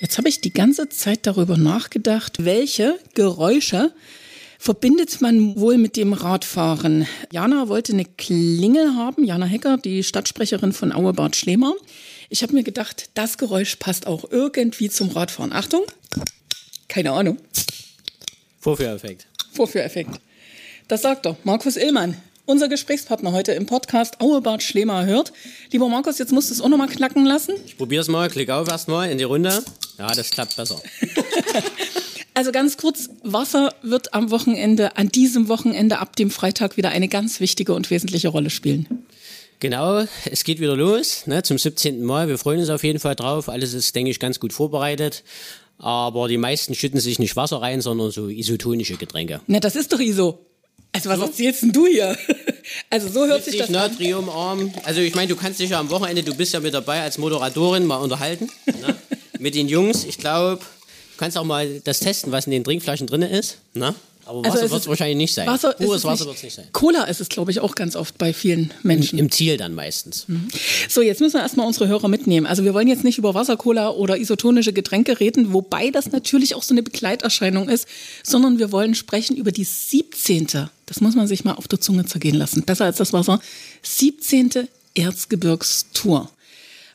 Jetzt habe ich die ganze Zeit darüber nachgedacht, welche Geräusche verbindet man wohl mit dem Radfahren. Jana wollte eine Klingel haben, Jana Hecker, die Stadtsprecherin von Auebad Schlemer. Ich habe mir gedacht, das Geräusch passt auch irgendwie zum Radfahren. Achtung, keine Ahnung. Vorführeffekt. Vorführeffekt. Das sagt er, Markus Illmann, unser Gesprächspartner heute im Podcast Auebad Schlemer hört. Lieber Markus, jetzt musst du es auch nochmal knacken lassen. Ich probiere es mal, klick auf erstmal in die Runde. Ja, das klappt besser. also ganz kurz, Wasser wird am Wochenende, an diesem Wochenende ab dem Freitag wieder eine ganz wichtige und wesentliche Rolle spielen. Genau, es geht wieder los, ne, zum 17. Mal. Wir freuen uns auf jeden Fall drauf. Alles ist, denke ich, ganz gut vorbereitet. Aber die meisten schütten sich nicht Wasser rein, sondern so isotonische Getränke. Na, das ist doch ISO. Also was so? erzählst denn du hier? Also so hört sich das Natriumarm. Also ich meine, du kannst dich ja am Wochenende, du bist ja mit dabei als Moderatorin, mal unterhalten ne? mit den Jungs. Ich glaube, du kannst auch mal das testen, was in den Trinkflaschen drin ist. Ne? Aber Wasser also wird es wahrscheinlich nicht sein. Wasser Pures Wasser wird es nicht sein. Cola ist es, glaube ich, auch ganz oft bei vielen Menschen. Im, Im, Ziel dann meistens. Mhm. So, jetzt müssen wir erstmal unsere Hörer mitnehmen. Also wir wollen jetzt nicht über Wasser, Cola oder isotonische Getränke reden, wobei das natürlich auch so eine Begleiterscheinung ist, sondern wir wollen sprechen über die 17. Das muss man sich mal auf der Zunge zergehen lassen. Besser als das Wasser. 17. Erzgebirgstour.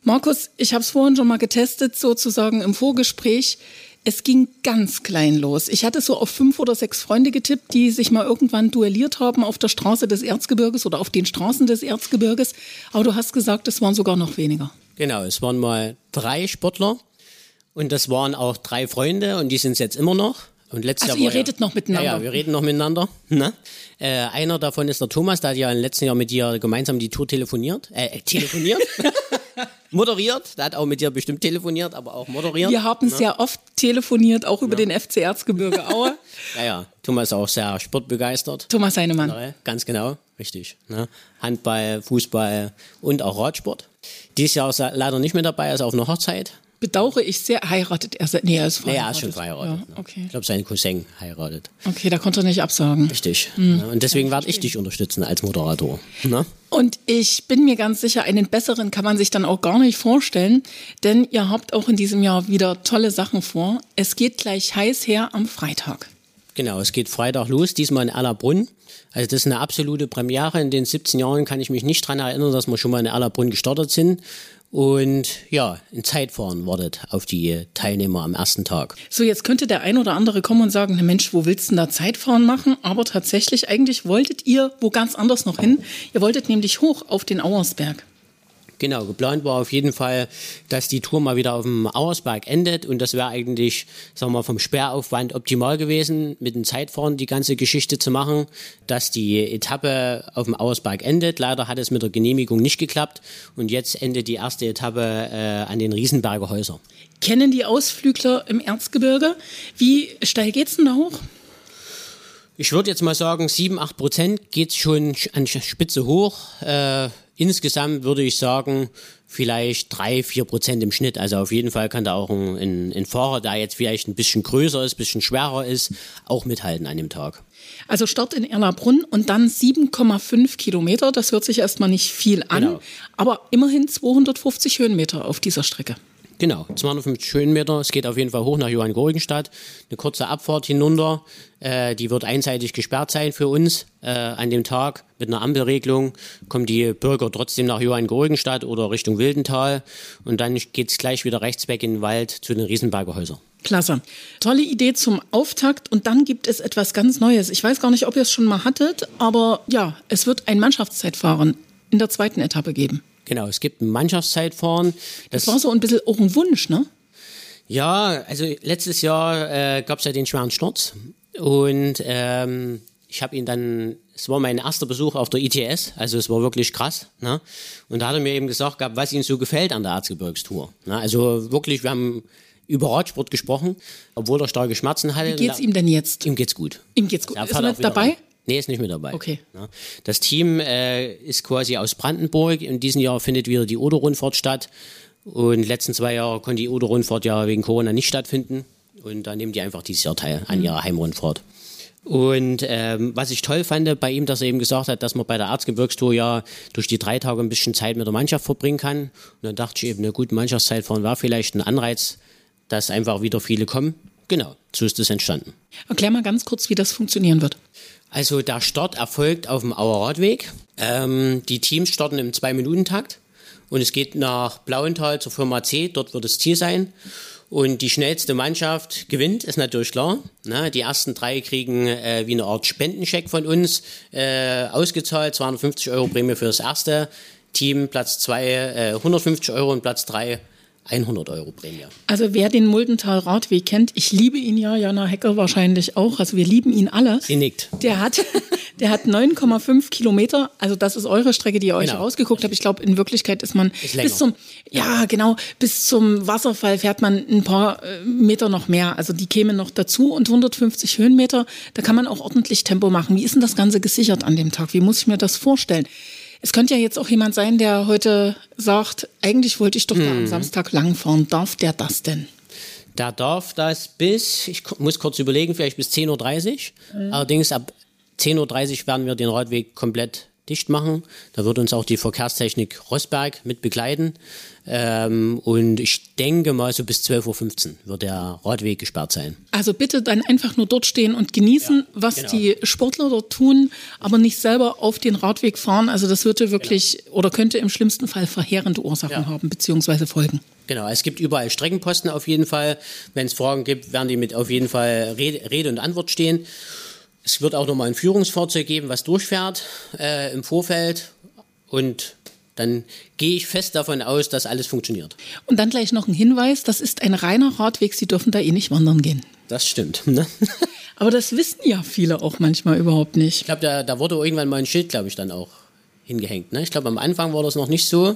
Markus, ich habe es vorhin schon mal getestet, sozusagen im Vorgespräch. Es ging ganz klein los. Ich hatte so auf fünf oder sechs Freunde getippt, die sich mal irgendwann duelliert haben auf der Straße des Erzgebirges oder auf den Straßen des Erzgebirges. Aber du hast gesagt, es waren sogar noch weniger. Genau, es waren mal drei Sportler und das waren auch drei Freunde und die sind es jetzt immer noch. Und letztes also Jahr ihr redet ja, noch miteinander? Ja, ja, wir reden noch miteinander. Ne? Äh, einer davon ist der Thomas, der hat ja im letzten Jahr mit dir gemeinsam die Tour telefoniert. Äh, telefoniert? moderiert. Der hat auch mit dir bestimmt telefoniert, aber auch moderiert. Wir haben ne? sehr oft telefoniert, auch über ja. den FC Erzgebirge Aue. ja, ja. Thomas ist auch sehr sportbegeistert. Thomas Heinemann. Ganz genau, richtig. Ne? Handball, Fußball und auch Radsport. Dieses Jahr ist er leider nicht mehr dabei, er ist auf einer Hochzeit bedauere ich sehr. Heiratet er? Nee, er ist verheiratet. Nee, er ist schon verheiratet. Ja, okay. Ich glaube, sein Cousin heiratet. Okay, da konnte er nicht absagen. Richtig. Mhm. Und deswegen werde ich dich unterstützen als Moderator. Ne? Und ich bin mir ganz sicher, einen besseren kann man sich dann auch gar nicht vorstellen, denn ihr habt auch in diesem Jahr wieder tolle Sachen vor. Es geht gleich heiß her am Freitag. Genau, es geht Freitag los, diesmal in Allerbrunn. Also das ist eine absolute Premiere. In den 17 Jahren kann ich mich nicht daran erinnern, dass wir schon mal in Allerbrunn gestartet sind. Und ja, ein Zeitfahren wartet auf die Teilnehmer am ersten Tag. So, jetzt könnte der ein oder andere kommen und sagen, Mensch, wo willst du denn da Zeitfahren machen? Aber tatsächlich, eigentlich wolltet ihr wo ganz anders noch hin. Ihr wolltet nämlich hoch auf den Auersberg. Genau, geplant war auf jeden Fall, dass die Tour mal wieder auf dem Auersberg endet und das wäre eigentlich, sagen wir mal, vom Sperraufwand optimal gewesen, mit dem Zeitfahren die ganze Geschichte zu machen, dass die Etappe auf dem Auersberg endet. Leider hat es mit der Genehmigung nicht geklappt und jetzt endet die erste Etappe äh, an den Riesenberger Häusern. Kennen die Ausflügler im Erzgebirge? Wie steil geht's denn da hoch? Ich würde jetzt mal sagen, 7, 8 Prozent geht schon an Spitze hoch. Äh, insgesamt würde ich sagen, vielleicht 3, 4 Prozent im Schnitt. Also auf jeden Fall kann da auch ein, ein, ein Fahrer, der jetzt vielleicht ein bisschen größer ist, ein bisschen schwerer ist, auch mithalten an dem Tag. Also Start in Erlabrunn und dann 7,5 Kilometer. Das hört sich erstmal nicht viel an, genau. aber immerhin 250 Höhenmeter auf dieser Strecke. Genau, 250 Höhenmeter. Es geht auf jeden Fall hoch nach Johann Gorigenstadt. Eine kurze Abfahrt hinunter. Äh, die wird einseitig gesperrt sein für uns äh, an dem Tag. Mit einer Ampelregelung kommen die Bürger trotzdem nach Johann Gorigenstadt oder Richtung Wildental. Und dann geht es gleich wieder rechts weg in den Wald zu den Riesenberger Häusern. Klasse. Tolle Idee zum Auftakt. Und dann gibt es etwas ganz Neues. Ich weiß gar nicht, ob ihr es schon mal hattet, aber ja, es wird ein Mannschaftszeitfahren in der zweiten Etappe geben. Genau, es gibt ein Mannschaftszeitfahren. Das, das war so ein bisschen auch ein Wunsch, ne? Ja, also letztes Jahr äh, gab es ja den schweren Sturz und ähm, ich habe ihn dann, es war mein erster Besuch auf der ITS, also es war wirklich krass. Ne? Und da hat er mir eben gesagt, gehabt, was ihm so gefällt an der Erzgebirgstour. Ne? Also wirklich, wir haben über Radsport gesprochen, obwohl er starke Schmerzen hatte. Wie geht's ihm denn jetzt? Ihm geht's gut. Ihm geht's gut. Ist er nicht dabei? Nee, ist nicht mit dabei. Okay. Das Team äh, ist quasi aus Brandenburg. In diesem Jahr findet wieder die Oder-Rundfahrt statt. Und die letzten zwei Jahre konnte die Oder-Rundfahrt ja wegen Corona nicht stattfinden. Und da nehmen die einfach dieses Jahr teil an mhm. ihrer Heimrundfahrt. Und ähm, was ich toll fand bei ihm, dass er eben gesagt hat, dass man bei der Erzgebirgstour ja durch die drei Tage ein bisschen Zeit mit der Mannschaft verbringen kann. Und dann dachte ich eben, eine gute Mannschaftszeitfahren war vielleicht ein Anreiz, dass einfach wieder viele kommen. Genau, so ist es entstanden. Erklär mal ganz kurz, wie das funktionieren wird. Also der Start erfolgt auf dem Auer Radweg. Ähm, die Teams starten im Zwei-Minuten-Takt und es geht nach Blauenthal zur Firma C, dort wird das Ziel sein. Und die schnellste Mannschaft gewinnt, ist natürlich klar. Na, die ersten drei kriegen äh, wie eine Art Spendencheck von uns äh, ausgezahlt, 250 Euro Prämie für das erste Team, Platz zwei äh, 150 Euro und Platz drei 100 Euro Prämie. Also wer den Muldental Radweg kennt, ich liebe ihn ja, Jana Hecker wahrscheinlich auch, also wir lieben ihn alle. Sie nickt. Der hat, der hat 9,5 Kilometer, also das ist eure Strecke, die ihr euch Genau. rausgeguckt habt. Ich glaube, in Wirklichkeit ist man Ist bis zum, ja genau, bis zum Wasserfall fährt man ein paar äh, Meter noch mehr. Also die kämen noch dazu und 150 Höhenmeter, da kann man auch ordentlich Tempo machen. Wie ist denn das Ganze gesichert an dem Tag? Wie muss ich mir das vorstellen? Es könnte ja jetzt auch jemand sein, der heute sagt, eigentlich wollte ich doch da Mhm. am Samstag langfahren. Darf der das denn? Da darf das bis, ich muss kurz überlegen, vielleicht bis 10.30 Uhr. Allerdings ab 10.30 Uhr werden wir den Radweg komplett dicht machen. Da wird uns auch die Verkehrstechnik Rossberg mit begleiten. Ähm, und ich denke mal, so bis 12.15 Uhr wird der Radweg gesperrt sein. Also bitte dann einfach nur dort stehen und genießen, was genau. die Sportler dort tun, aber nicht selber auf den Radweg fahren. Also das würde wirklich oder könnte im schlimmsten Fall verheerende Ursachen Ja. haben beziehungsweise Folgen. Genau, es gibt überall Streckenposten auf jeden Fall. Wenn es Fragen gibt, werden die mit auf jeden Fall Rede, Rede und Antwort stehen. Es wird auch nochmal ein Führungsfahrzeug geben, was durchfährt äh, im Vorfeld. Und dann gehe ich fest davon aus, dass alles funktioniert. Und dann gleich noch ein Hinweis, das ist ein reiner Radweg, Sie dürfen da eh nicht wandern gehen. Das stimmt. Ne? Aber das wissen ja viele auch manchmal überhaupt nicht. Ich glaube, da, da wurde irgendwann mal ein Schild, glaube ich, dann auch hingehängt. Ne? Ich glaube, am Anfang war das noch nicht so,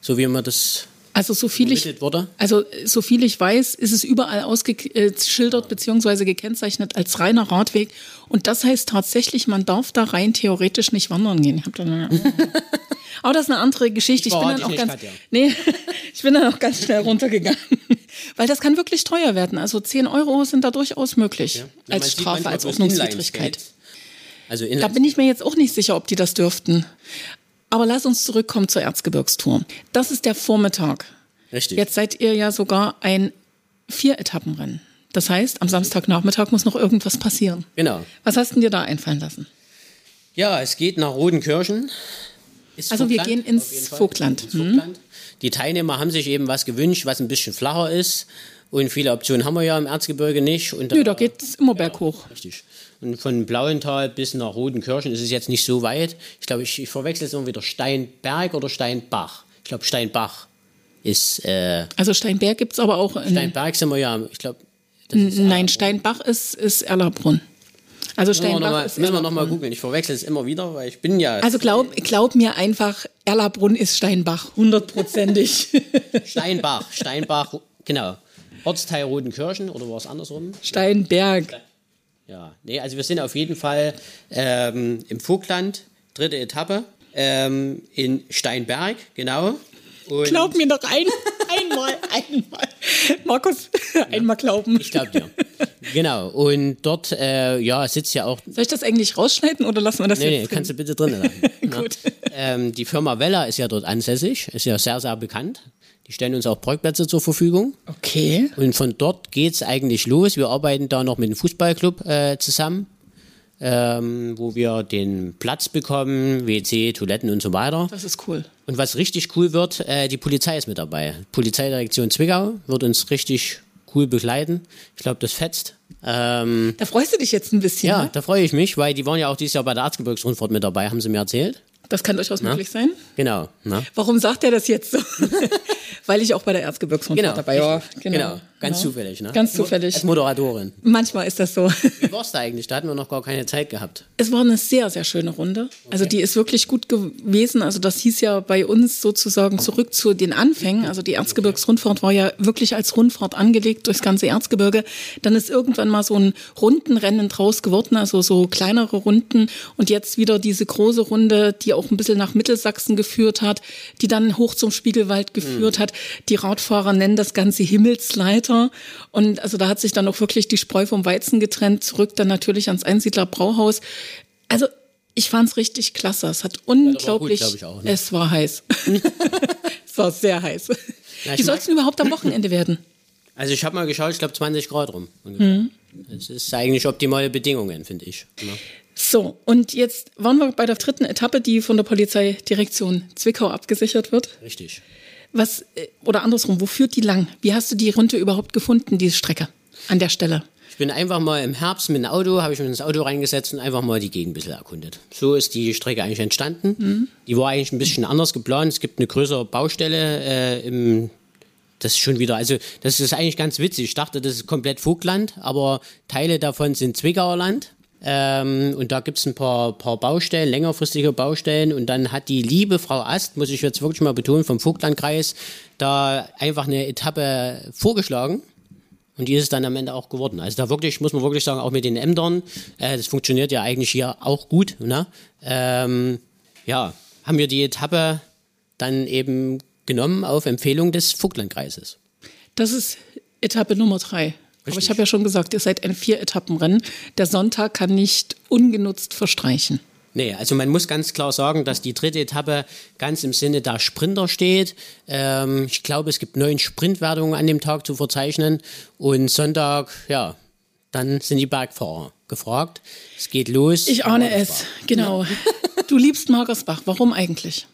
so wie man das Also so viel ich, wurde. also so viel ich weiß, ist es überall ausgeschildert beziehungsweise gekennzeichnet als reiner Radweg. Und das heißt tatsächlich, man darf da rein theoretisch nicht wandern gehen. Ich Aber das ist eine andere Geschichte. Ich, bin verrate dann auch ich ganz, Katja. nee, ich bin dann auch ganz schnell runtergegangen, weil das kann wirklich teuer werden. Also 10 Euro sind da durchaus möglich Man als sieht Strafe, als Ordnungswidrigkeit. Also Da bin ich mir jetzt auch nicht sicher, ob die das dürften. Aber lass uns zurückkommen zur Erzgebirgstour. Das ist der Vormittag. Richtig. Jetzt seid ihr ja sogar ein Vier-Etappenrennen. Das heißt, am Samstagnachmittag muss noch irgendwas passieren. Genau. Was hast du dir da einfallen lassen? Ja, es geht nach Rodenkirchen. Ist Also wir Vogtland, gehen ins. Vogtland. Ins Vogtland. Die Teilnehmer haben sich eben was gewünscht, was ein bisschen flacher ist. Und viele Optionen haben wir ja im Erzgebirge nicht. Und Nö, da geht es immer berghoch. Richtig. Und von Blauenthal bis nach Rodenkirchen ist es jetzt nicht so weit. Ich glaube, ich, ich verwechsel es immer wieder Steinberg oder Steinbach. Ich glaube, Steinbach ist. Äh, Also Steinberg gibt es aber auch in. Steinberg sind wir ja, ich glaube. Nein, Steinbach ist, ist Erlabrunn. Also Steinbach mal, ist müssen wir noch mal Erlabrunn. googeln. Ich verwechsel es immer wieder, weil ich bin ja Also glaub, glaub mir einfach, Erlabrunn ist Steinbach, hundertprozentig. Steinbach. Steinbach, genau. Ortsteil Rodenkirchen oder war es andersrum? Steinberg. Ja, nee, also wir sind auf jeden Fall ähm, im Vogtland, dritte Etappe, ähm, in Steinberg, genau. Und Glaub mir doch ein, einmal, einmal. Markus, einmal glauben. Ich glaube dir. genau. Und dort, äh, ja, sitzt ja auch. Soll ich das eigentlich rausschneiden oder lassen wir das Nee, nee, jetzt kannst du drin? bitte drinnen lassen. Gut. ähm, die Firma Weller ist ja dort ansässig, ist ja sehr, sehr bekannt. Die stellen uns auch Parkplätze zur Verfügung. Okay. Und von dort geht's eigentlich los. Wir arbeiten da noch mit dem Fußballclub äh, zusammen, ähm, wo wir den Platz bekommen, WC, Toiletten und so weiter. Das ist cool. Und was richtig cool wird, äh, die Polizei ist mit dabei. Polizeidirektion Zwickau wird uns richtig cool begleiten. Ich glaube, das fetzt. Ähm, Da freust du dich jetzt ein bisschen. ja, Ne? da freue ich mich, weil die waren ja auch dieses Jahr bei der Erzgebirgsrundfahrt mit dabei, haben sie mir erzählt. Das kann durchaus möglich sein. Genau. Ne? Warum sagt er das jetzt so? Weil ich auch bei der Erzgebirgsrundfahrt Genau, dabei war. richtig. genau. Ganz genau. zufällig. Ne? Ganz zufällig. Als Moderatorin. Manchmal ist das so. Wie war's da eigentlich? Da hatten wir noch gar keine Zeit gehabt. Es war eine sehr, sehr schöne Runde. Also die ist wirklich gut gewesen. Also das hieß ja bei uns sozusagen zurück zu den Anfängen. Also die Erzgebirgsrundfahrt war ja wirklich als Rundfahrt angelegt durchs ganze Erzgebirge. Dann ist irgendwann mal so ein Rundenrennen draus geworden, also so kleinere Runden. Und jetzt wieder diese große Runde, die auch ein bisschen nach Mittelsachsen geführt hat, die dann hoch zum Spiegelwald geführt hat. Die Radfahrer nennen das Ganze Himmelsleiter. Und also da hat sich dann auch wirklich die Spreu vom Weizen getrennt. Zurück dann natürlich ans Einsiedler Brauhaus. Also ich fand's richtig klasse. Es hat unglaublich. glaub ich auch, ne? Es war heiß. es war sehr heiß. Ja, Wie soll es denn überhaupt am Wochenende werden? Also ich habe mal geschaut, ich glaube 20 Grad rum. Mhm. Das ist eigentlich optimale Bedingungen, finde ich. Ja. So, und jetzt waren wir bei der dritten Etappe, die von der Polizeidirektion Zwickau abgesichert wird. Richtig. Was, äh, oder andersrum, wo führt die lang? Wie hast du die Runde überhaupt gefunden, diese Strecke an der Stelle? Ich bin einfach mal im Herbst mit dem Auto, habe ich mich ins Auto reingesetzt und einfach mal die Gegend ein bisschen erkundet. So ist die Strecke eigentlich entstanden. Mhm. Die war eigentlich ein bisschen anders geplant. Es gibt eine größere Baustelle äh, im das ist schon wieder, also das ist eigentlich ganz witzig. Ich dachte, das ist komplett Vogtland, aber Teile davon sind Zwickauer Land. Ähm, und da gibt es ein paar, paar Baustellen, längerfristige Baustellen. Und dann hat die liebe Frau Ast, muss ich jetzt wirklich mal betonen, vom Vogtlandkreis, da einfach eine Etappe vorgeschlagen. Und die ist dann am Ende auch geworden. Also da wirklich, muss man wirklich sagen, auch mit den Ämtern, äh, das funktioniert ja eigentlich hier auch gut. Ne? Ähm, ja, haben wir die Etappe dann eben genommen auf Empfehlung des Vogtlandkreises. Das ist Etappe Nummer drei. Richtig. Aber ich habe ja schon gesagt, ihr seid ein Vier-Etappen-Rennen. Der Sonntag kann nicht ungenutzt verstreichen. Nee, also man muss ganz klar sagen, dass die dritte Etappe ganz im Sinne der Sprinter steht. Ähm, ich glaube, es gibt neun Sprintwertungen an dem Tag zu verzeichnen. Und Sonntag, ja, dann sind die Bergfahrer gefragt. Es geht los. Ich ahne es, genau. Ja. Du liebst Magersbach. Warum eigentlich?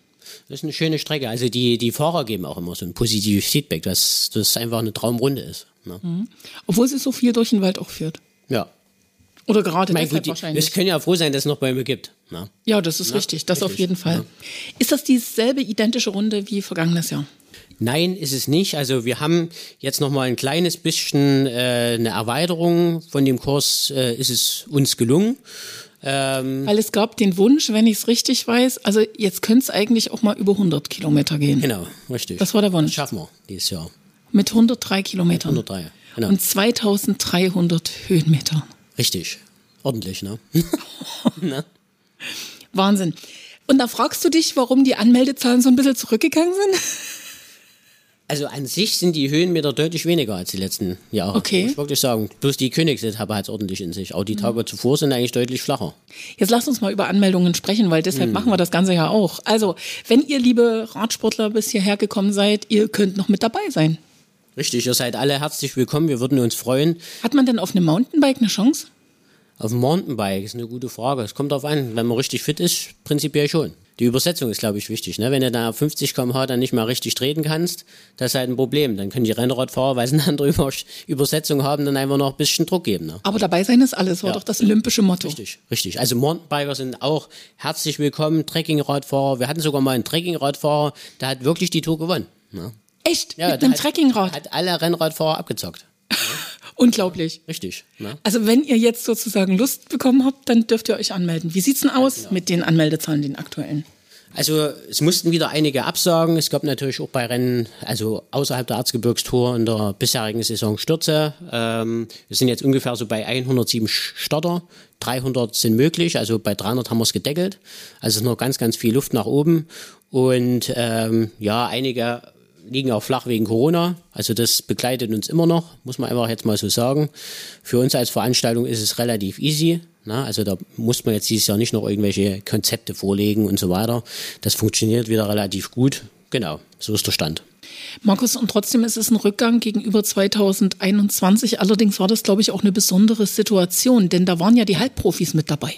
Das ist eine schöne Strecke. Also die, die Fahrer geben auch immer so ein positives Feedback, dass das einfach eine Traumrunde ist. Ne? Mhm. Obwohl sie so viel durch den Wald auch führt. Ja. Oder gerade mein deshalb gut, wahrscheinlich. Es können ja froh sein, dass es noch Bäume gibt. Ne? Ja, das ist ja, richtig. Das richtig. auf jeden Fall. Ja. Ist das dieselbe identische Runde wie vergangenes Jahr? Nein, ist es nicht. Also wir haben jetzt noch mal ein kleines bisschen äh, eine Erweiterung von dem Kurs. Äh, ist es uns gelungen. Ähm, Weil es gab den Wunsch, wenn ich es richtig weiß, also jetzt könnte es eigentlich auch mal über 100 Kilometer gehen. Genau, richtig. Das war der Wunsch. Das schaffen wir dieses Jahr. Mit 103 Kilometern. Mit 103, genau. Und 2300 Höhenmetern. Richtig. Ordentlich, ne? ne? Wahnsinn. Und da fragst du dich, warum die Anmeldezahlen so ein bisschen zurückgegangen sind? Also an sich sind die Höhenmeter deutlich weniger als die letzten Jahre. Okay. Muss ich wirklich sagen. Bloß die Königsetappe hat es ordentlich in sich. Auch die Tage mhm. zuvor sind eigentlich deutlich flacher. Jetzt lasst uns mal über Anmeldungen sprechen, weil deshalb mhm. machen wir das Ganze ja auch. Also, wenn ihr, liebe Radsportler, bis hierher gekommen seid, ihr könnt noch mit dabei sein. Richtig, ihr seid alle herzlich willkommen. Wir würden uns freuen. Hat man denn auf einem Mountainbike eine Chance? Auf dem Mountainbike ist eine gute Frage. Es kommt darauf an, wenn man richtig fit ist, prinzipiell schon die Übersetzung ist, glaube ich, wichtig. Ne? Wenn du da 50 km/h dann nicht mal richtig treten kannst, das ist halt ein Problem. Dann können die Rennradfahrer, weil sie eine andere Übersetzung haben, dann einfach noch ein bisschen Druck geben. Ne? Aber dabei sein ist alles, war ja. doch das olympische Motto. Richtig, richtig. Also Mountainbiker sind auch herzlich willkommen, Trekkingradfahrer. Wir hatten sogar mal einen Trekkingradfahrer, der hat wirklich die Tour gewonnen. Ne? Echt? Ja, Mit einem Trekkingrad? Hat alle Rennradfahrer abgezockt. Unglaublich. Richtig. Ne? Also wenn ihr jetzt sozusagen Lust bekommen habt, dann dürft ihr euch anmelden. Wie sieht es denn aus genau. mit den Anmeldezahlen, den aktuellen? Also es mussten wieder einige absagen. Es gab natürlich auch bei Rennen, also außerhalb der Erzgebirgstour in der bisherigen Saison Stürze. Ähm, wir sind jetzt ungefähr so bei 107 Starter. 300 sind möglich, also bei 300 haben wir es gedeckelt. Also es ist noch ganz, ganz viel Luft nach oben. Und ähm, ja, einige liegen auch flach wegen Corona. Also das begleitet uns immer noch, muss man einfach jetzt mal so sagen. Für uns als Veranstaltung ist es relativ easy. Na, also da muss man jetzt dieses Jahr nicht noch irgendwelche Konzepte vorlegen und so weiter. Das funktioniert wieder relativ gut. Genau, so ist der Stand. Markus, und trotzdem ist es ein Rückgang gegenüber 2021. Allerdings war das, glaube ich, auch eine besondere Situation, denn da waren ja die Halbprofis mit dabei.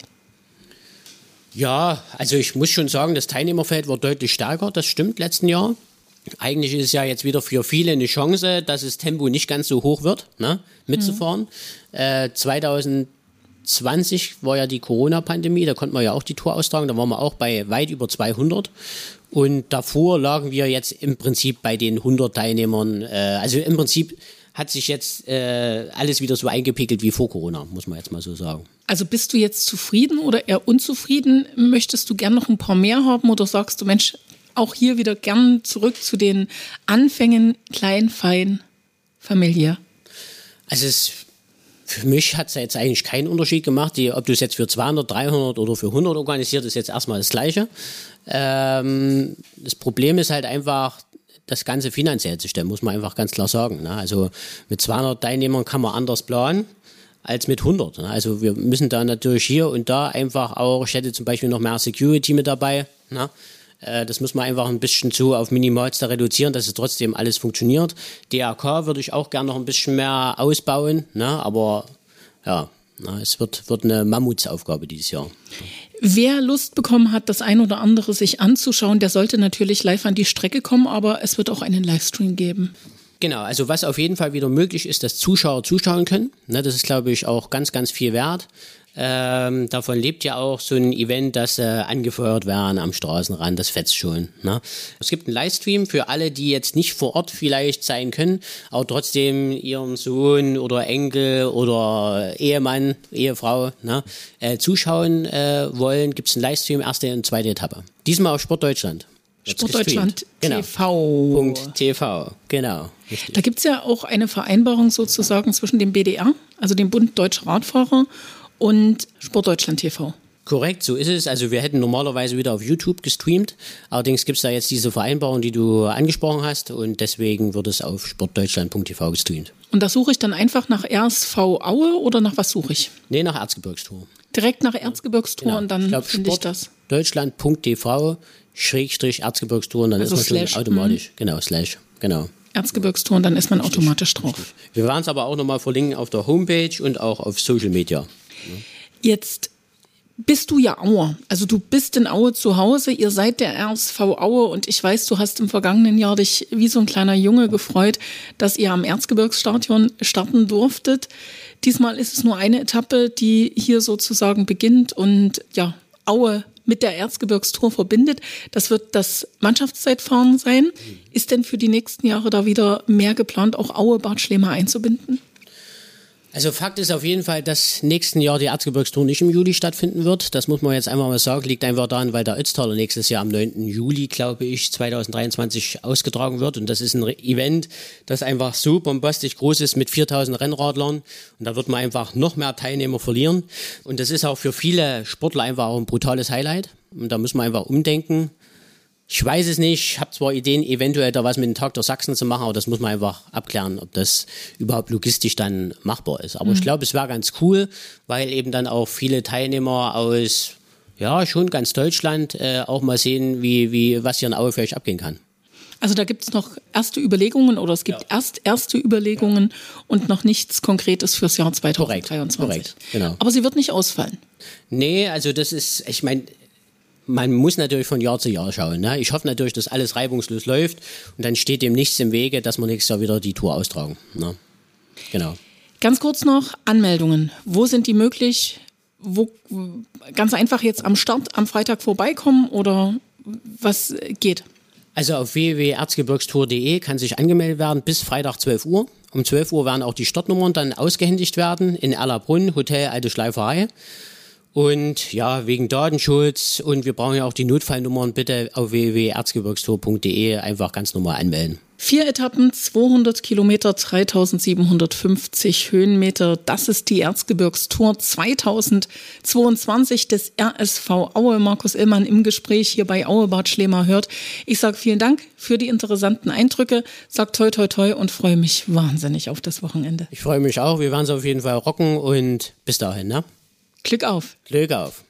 Ja, also ich muss schon sagen, das Teilnehmerfeld war deutlich stärker, das stimmt, letzten Jahr. Eigentlich ist es ja jetzt wieder für viele eine Chance, dass das Tempo nicht ganz so hoch wird, ne, mitzufahren. Mhm. Äh, 2000 20 war ja die Corona-Pandemie, da konnten wir ja auch die Tour austragen, da waren wir auch bei weit über 200. Und davor lagen wir jetzt im Prinzip bei den 100 Teilnehmern. Äh, also im Prinzip hat sich jetzt äh, alles wieder so eingepickelt wie vor Corona, muss man jetzt mal so sagen. Also bist du jetzt zufrieden oder eher unzufrieden? Möchtest du gern noch ein paar mehr haben oder sagst du, Mensch, auch hier wieder gern zurück zu den Anfängen klein, fein, familiär? Also es für mich hat es jetzt eigentlich keinen Unterschied gemacht. Die, ob du es jetzt für 200, 300 oder für 100 organisiert, ist jetzt erstmal das Gleiche. Ähm, das Problem ist halt einfach, das Ganze finanziell zu stellen, muss man einfach ganz klar sagen. Ne? Also mit 200 Teilnehmern kann man anders planen als mit 100. Ne? Also wir müssen da natürlich hier und da einfach auch, ich hätte zum Beispiel noch mehr Security mit dabei. Ne? Äh, das muss man einfach ein bisschen zu auf Minimalster reduzieren, dass es trotzdem alles funktioniert. DRK würde ich auch gerne noch ein bisschen mehr ausbauen, ne? aber ja, na, es wird, wird eine Mammutsaufgabe dieses Jahr. Wer Lust bekommen hat, das ein oder andere sich anzuschauen, der sollte natürlich live an die Strecke kommen, aber es wird auch einen Livestream geben. Genau, also was auf jeden Fall wieder möglich ist, dass Zuschauer zuschauen können. Ne, das ist, glaube ich, auch ganz, ganz viel wert. Ähm, davon lebt ja auch so ein Event, dass äh, angefeuert werden am Straßenrand, das fetzt schon. Ne? Es gibt einen Livestream für alle, die jetzt nicht vor Ort vielleicht sein können, aber trotzdem ihren Sohn oder Enkel oder Ehemann, Ehefrau ne, äh, zuschauen äh, wollen, gibt es einen Livestream, erste und zweite Etappe. Diesmal auf Sportdeutschland. Sportdeutschland genau. TV. Punkt TV, genau. Richtig. Da gibt es ja auch eine Vereinbarung sozusagen zwischen dem BDR, also dem Bund Deutscher Radfahrer, und Sportdeutschland TV. Korrekt, so ist es. Also wir hätten normalerweise wieder auf YouTube gestreamt. Allerdings gibt es da jetzt diese Vereinbarung, die du angesprochen hast und deswegen wird es auf sportdeutschland.tv gestreamt. Und da suche ich dann einfach nach RSV Aue oder nach was suche ich? Nee, nach Erzgebirgstour. Direkt nach Erzgebirgstour genau. und dann finde ich das. Deutschland.tv Schrägstrich Erzgebirgstour und dann also ist man slash, schon automatisch. Mh. Genau, Slash, genau. Erzgebirgstour und dann ist man richtig, automatisch drauf. Richtig. Wir werden es aber auch nochmal verlinken auf der Homepage und auch auf Social Media. Jetzt bist du ja Aue. Also du bist in Aue zu Hause, ihr seid der RSV Aue und ich weiß, du hast im vergangenen Jahr dich wie so ein kleiner Junge gefreut, dass ihr am Erzgebirgsstadion starten durftet. Diesmal ist es nur eine Etappe, die hier sozusagen beginnt und ja, Aue mit der Erzgebirgstour verbindet. Das wird das Mannschaftszeitfahren sein. Ist denn für die nächsten Jahre da wieder mehr geplant, auch Aue Bad Schlema einzubinden? Also Fakt ist auf jeden Fall, dass nächsten Jahr die Erzgebirgstour nicht im Juli stattfinden wird. Das muss man jetzt einfach mal sagen. Liegt einfach daran, weil der Ötztaler nächstes Jahr am 9. Juli, glaube ich, 2023 ausgetragen wird. Und das ist ein Event, das einfach so bombastisch groß ist mit 4000 Rennradlern. Und da wird man einfach noch mehr Teilnehmer verlieren. Und das ist auch für viele Sportler einfach auch ein brutales Highlight. Und da muss man einfach umdenken. Ich weiß es nicht, ich habe zwar Ideen, eventuell da was mit dem Tag der Sachsen zu machen, aber das muss man einfach abklären, ob das überhaupt logistisch dann machbar ist. Aber mhm. ich glaube, es wäre ganz cool, weil eben dann auch viele Teilnehmer aus, ja, schon ganz Deutschland äh, auch mal sehen, wie, wie, was hier in Aue für euch abgehen kann. Also da gibt es noch erste Überlegungen oder es gibt ja. erst erste Überlegungen und noch nichts Konkretes fürs Jahr 2023. Korrekt, Korrekt genau. Aber sie wird nicht ausfallen. Nee, also das ist, ich meine, man muss natürlich von Jahr zu Jahr schauen. Ne? Ich hoffe natürlich, dass alles reibungslos läuft und dann steht dem nichts im Wege, dass wir nächstes Jahr wieder die Tour austragen. Ne? Genau. Ganz kurz noch Anmeldungen. Wo sind die möglich? Wo, ganz einfach jetzt am Start am Freitag vorbeikommen oder was geht? Also auf www.erzgebirgstour.de kann sich angemeldet werden bis Freitag 12 Uhr. Um 12 Uhr werden auch die Startnummern dann ausgehändigt werden in Erlabrunn, Hotel Alte Schleiferei. Und ja, wegen Datenschutz und wir brauchen ja auch die Notfallnummern, bitte auf www.erzgebirgstour.de einfach ganz normal anmelden. Vier Etappen, 200 Kilometer, 3750 Höhenmeter. Das ist die Erzgebirgstour 2022 des RSV Aue. Markus Illmann im Gespräch hier bei Aue Bad Schlema hört. Ich sage vielen Dank für die interessanten Eindrücke, sag toi toi toi und freue mich wahnsinnig auf das Wochenende. Ich freue mich auch. Wir werden es auf jeden Fall rocken und bis dahin, ne? Glück auf. Glück auf.